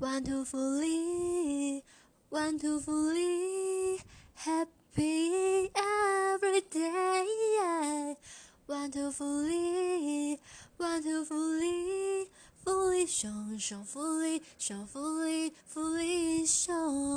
wonderfully, wonderfully happy every day. Wonderfully, wonderfully, fully 熊熊福利，熊福利，福利熊。